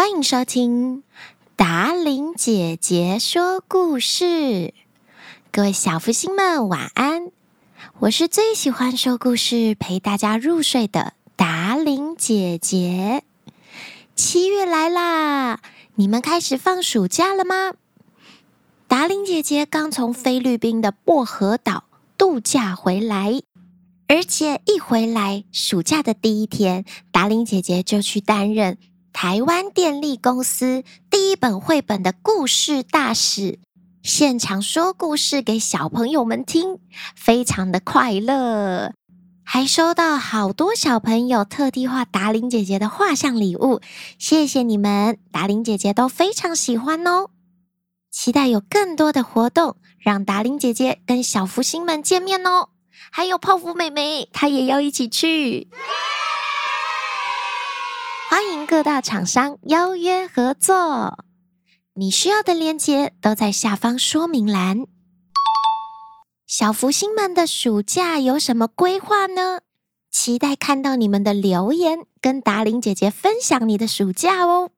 欢迎收听达伶姐姐说故事，各位小福星们晚安！我是最喜欢说故事陪大家入睡的达伶姐姐。七月来啦，你们开始放暑假了吗？达伶姐姐刚从菲律宾的薄荷岛度假回来，而且一回来，暑假的第一天，达伶姐姐就去担任。台湾电力公司第一本绘本的故事大使，现场说故事给小朋友们听，非常的快乐，还收到好多小朋友特地画达玲姐姐的画像礼物，谢谢你们，达玲姐姐都非常喜欢哦。期待有更多的活动，让达玲姐姐跟小福星们见面哦。还有泡芙妹妹，她也要一起去。欢迎各大厂商邀约合作，你需要的链接都在下方说明栏。小福星们的暑假有什么规划呢？期待看到你们的留言，跟达伶姐姐分享你的暑假哦。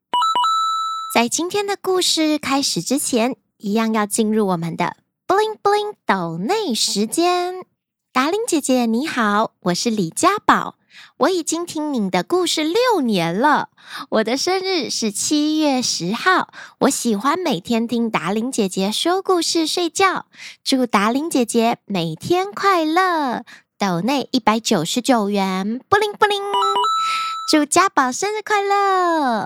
在今天的故事开始之前，一样要进入我们的 bling bling 抖内时间。达伶姐姐你好，我是李家宝。我已经听你的故事六年了。我的生日是七月十号。我喜欢每天听达玲姐姐说故事睡觉。祝达玲姐姐每天快乐。抖内一百九十九元，布灵布灵。祝家宝生日快乐。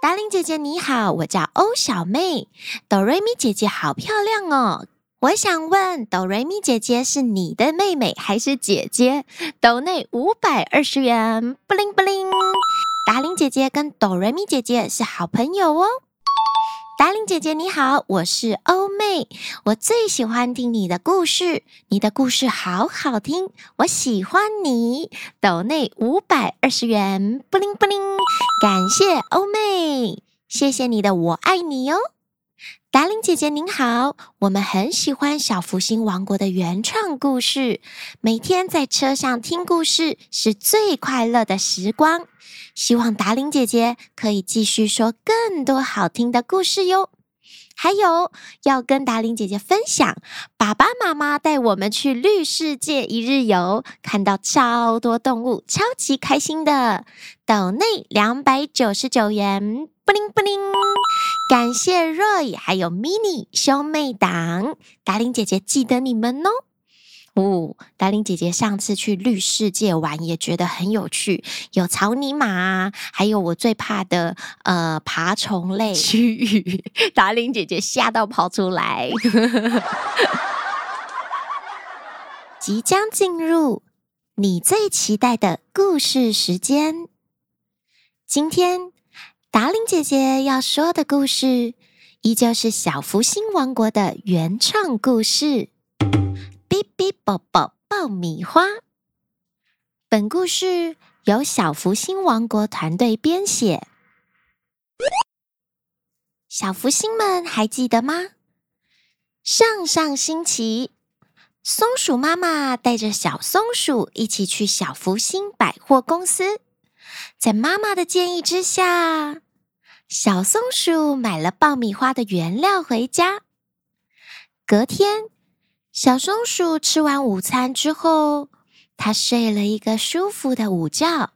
达玲姐姐你好，我叫欧小妹。哆瑞咪姐姐好漂亮哦。我想问，哆瑞咪姐姐是你的妹妹还是姐姐？抖内五百二十元，布灵布灵。达伶姐姐跟哆瑞咪姐姐是好朋友哦。达伶姐姐你好，我是欧妹，我最喜欢听你的故事，你的故事好好听，我喜欢你。抖内五百二十元，布灵布灵。感谢欧妹，谢谢你的我爱你哦。达伶姐姐您好，我们很喜欢小福星王国的原创故事，每天在车上听故事是最快乐的时光。希望达伶姐姐可以继续说更多好听的故事哟。还有要跟达伶姐姐分享，爸爸妈妈带我们去绿世界一日游，看到超多动物，超级开心的。抖内两百九十九元，布灵布灵。感谢 Roy 还有 Mini 兄妹档，达玲姐姐记得你们哦。哦，达玲姐姐上次去绿世界玩也觉得很有趣，有草泥马，还有我最怕的呃爬虫类区域，达伶姐姐吓到跑出来。即将进入你最期待的故事时间，今天。达令姐姐要说的故事，依旧是小福星王国的原创故事《哔哔啵啵爆米花》。本故事由小福星王国团队编写。小福星们还记得吗？上上星期，松鼠妈妈带着小松鼠一起去小福星百货公司。在妈妈的建议之下，小松鼠买了爆米花的原料回家。隔天，小松鼠吃完午餐之后，它睡了一个舒服的午觉。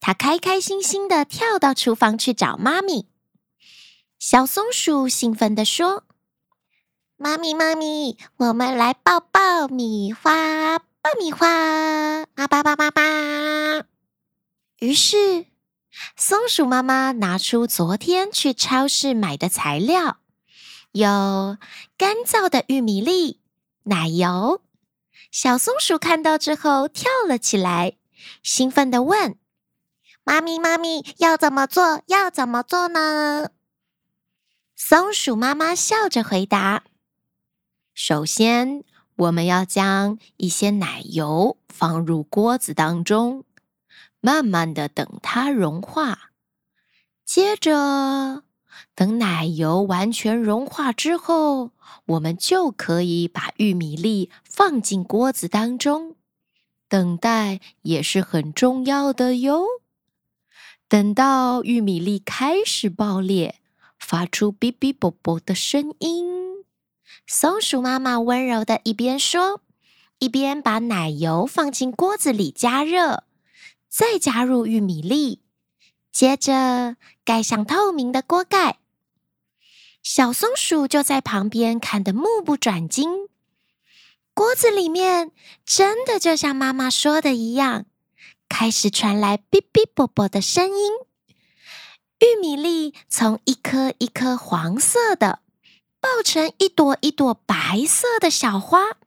它开开心心地跳到厨房去找妈咪。小松鼠兴奋地说：“妈咪，妈咪，我们来爆爆米花，爆米花！啊吧吧吧吧！”于是，松鼠妈妈拿出昨天去超市买的材料，有干燥的玉米粒、奶油。小松鼠看到之后跳了起来，兴奋地问：“妈咪，妈咪，要怎么做？要怎么做呢？”松鼠妈妈笑着回答：“首先，我们要将一些奶油放入锅子当中。”慢慢的等它融化，接着等奶油完全融化之后，我们就可以把玉米粒放进锅子当中。等待也是很重要的哟。等到玉米粒开始爆裂，发出哔哔啵啵的声音，松鼠妈妈温柔的一边说，一边把奶油放进锅子里加热，再加入玉米粒，接着盖上透明的锅盖。小松鼠就在旁边看得目不转睛。锅子里面真的就像妈妈说的一样，开始传来哔哔啵啵的声音。玉米粒从一颗一颗黄色的，爆成一朵一朵白色的小花。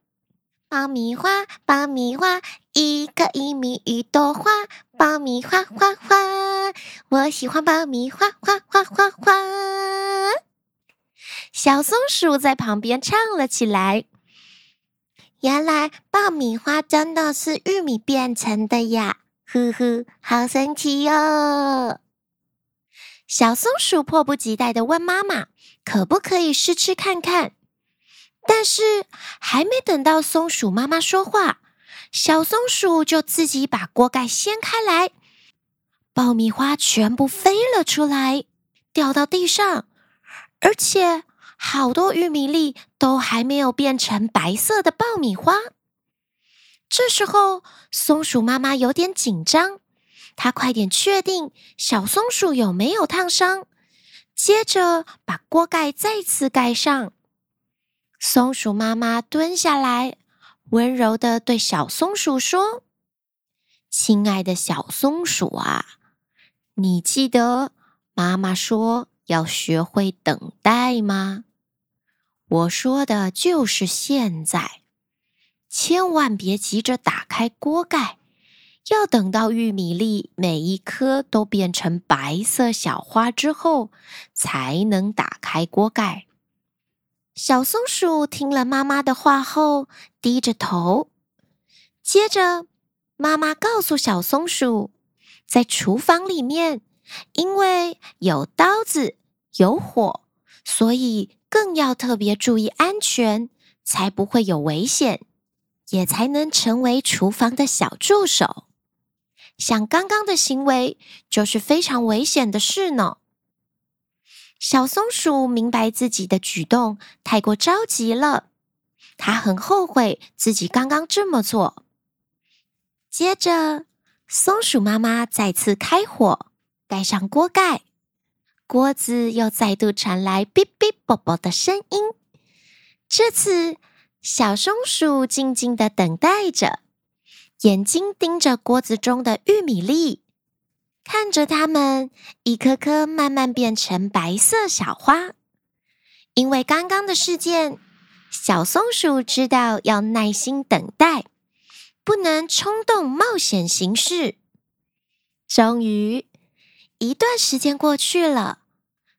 爆米花，爆米花，一颗一米一朵花，爆米花花花，我喜欢爆米花花花花花。小松鼠在旁边唱了起来。原来爆米花真的是玉米变成的呀！呵呵，好神奇哟！小松鼠迫不及待的问妈妈：“可不可以试吃看看？”但是还没等到松鼠妈妈说话，小松鼠就自己把锅盖掀开来，爆米花全部飞了出来，掉到地上，而且。好多玉米粒都还没有变成白色的爆米花。这时候，松鼠妈妈有点紧张，她快点确定小松鼠有没有烫伤，接着把锅盖再次盖上。松鼠妈妈蹲下来，温柔地对小松鼠说：“亲爱的小松鼠啊，你记得妈妈说要学会等待吗？”我说的就是现在，千万别急着打开锅盖，要等到玉米粒每一颗都变成白色小花之后，才能打开锅盖。小松鼠听了妈妈的话后，低着头。接着，妈妈告诉小松鼠，在厨房里面，因为有刀子，有火，所以。更要特别注意安全，才不会有危险，也才能成为厨房的小助手。像刚刚的行为，就是非常危险的事呢。小松鼠明白自己的举动太过着急了，它很后悔自己刚刚这么做。接着，松鼠妈妈再次开火，盖上锅盖。锅子又再度传来哔哔啵啵的声音。这次，小松鼠静静地等待着，眼睛盯着锅子中的玉米粒，看着它们一颗颗慢慢变成白色小花。因为刚刚的事件，小松鼠知道要耐心等待，不能冲动冒险行事。终于，一段时间过去了。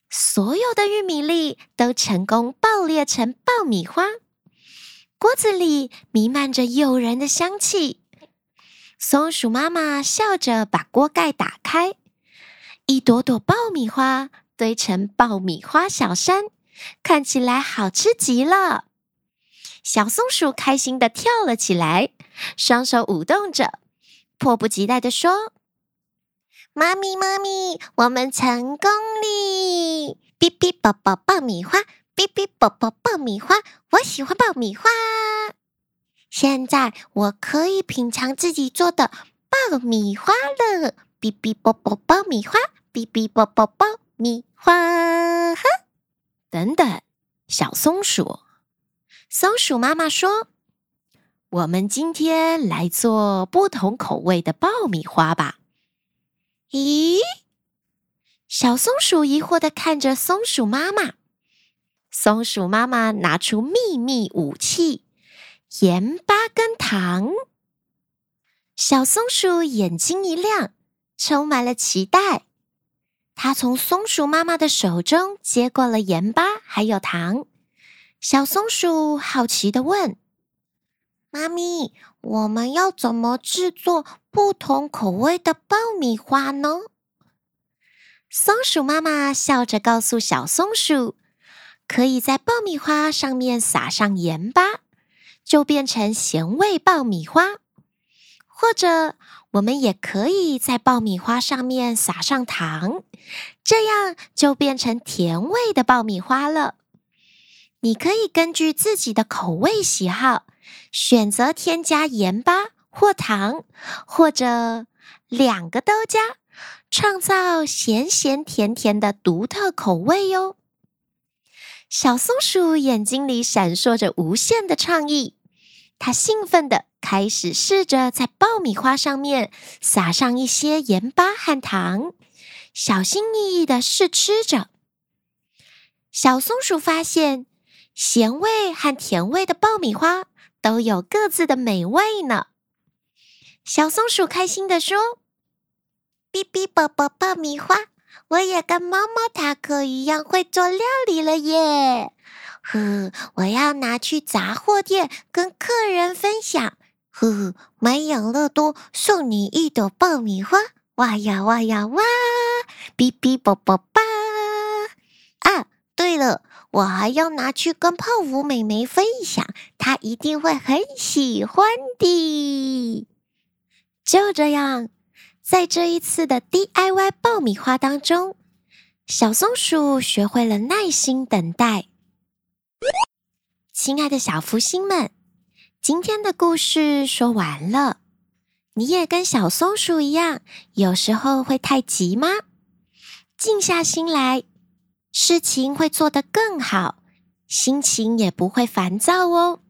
所有的玉米粒都成功爆裂成爆米花，锅子里弥漫着诱人的香气。松鼠妈妈笑着把锅盖打开，一朵朵爆米花堆成爆米花小山，看起来好吃极了。小松鼠开心地跳了起来，双手舞动着，迫不及待地说。妈咪，妈咪，我们成功哩！哔哔宝宝爆米花，哔哔宝宝爆米花，我喜欢爆米花。现在我可以品尝自己做的爆米花了。哔哔啵啵爆米花，哔哔啵啵爆米花。哈，等等，小松鼠，松鼠妈妈说：“我们今天来做不同口味的爆米花吧。”咦，小松鼠疑惑的看着松鼠妈妈。松鼠妈妈拿出秘密武器——盐巴跟糖。小松鼠眼睛一亮，充满了期待。它从松鼠妈妈的手中接过了盐巴还有糖。小松鼠好奇的问：“妈咪，我们要怎么制作？”不同口味的爆米花呢？松鼠妈妈笑着告诉小松鼠：“可以在爆米花上面撒上盐巴，就变成咸味爆米花；或者我们也可以在爆米花上面撒上糖，这样就变成甜味的爆米花了。你可以根据自己的口味喜好，选择添加盐巴或糖，或者两个都加，创造咸咸甜甜的独特口味哟。小松鼠眼睛里闪烁着无限的创意，它兴奋地开始试着在爆米花上面撒上一些盐巴和糖，小心翼翼地试吃着。小松鼠发现，咸味和甜味的爆米花都有各自的美味呢。小松鼠开心地说：“哔哔啵啵爆米花。”我也跟猫猫塔克一样会做料理了耶！呵，我要拿去杂货店跟客人分享。呵，买养乐多送你一朵爆米花！哇呀哇呀哇！哔哔啵啵吧！啊，对了，我还要拿去跟泡芙妹妹分享，她一定会很喜欢的。就这样。在这一次的 DIY 爆米花当中，小松鼠学会了耐心等待。亲爱的小福星们，今天的故事说完了。你也跟小松鼠一样，有时候会太急吗？静下心来，事情会做得更好，心情也不会烦躁哦。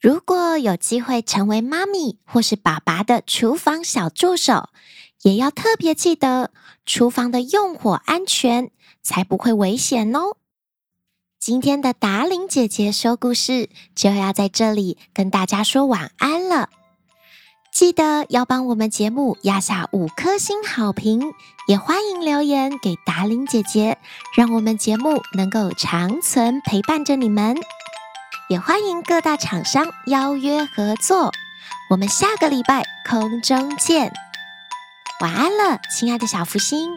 如果有机会成为妈咪或是爸爸的厨房小助手，也要特别记得厨房的用火安全，才不会危险哦。今天的达伶姐姐说故事就要在这里跟大家说晚安了。记得要帮我们节目压下五颗星好评，也欢迎留言给达伶姐姐，让我们节目能够长存陪伴着你们。也欢迎各大厂商邀约合作，我们下个礼拜空中见，晚安了，亲爱的小福星。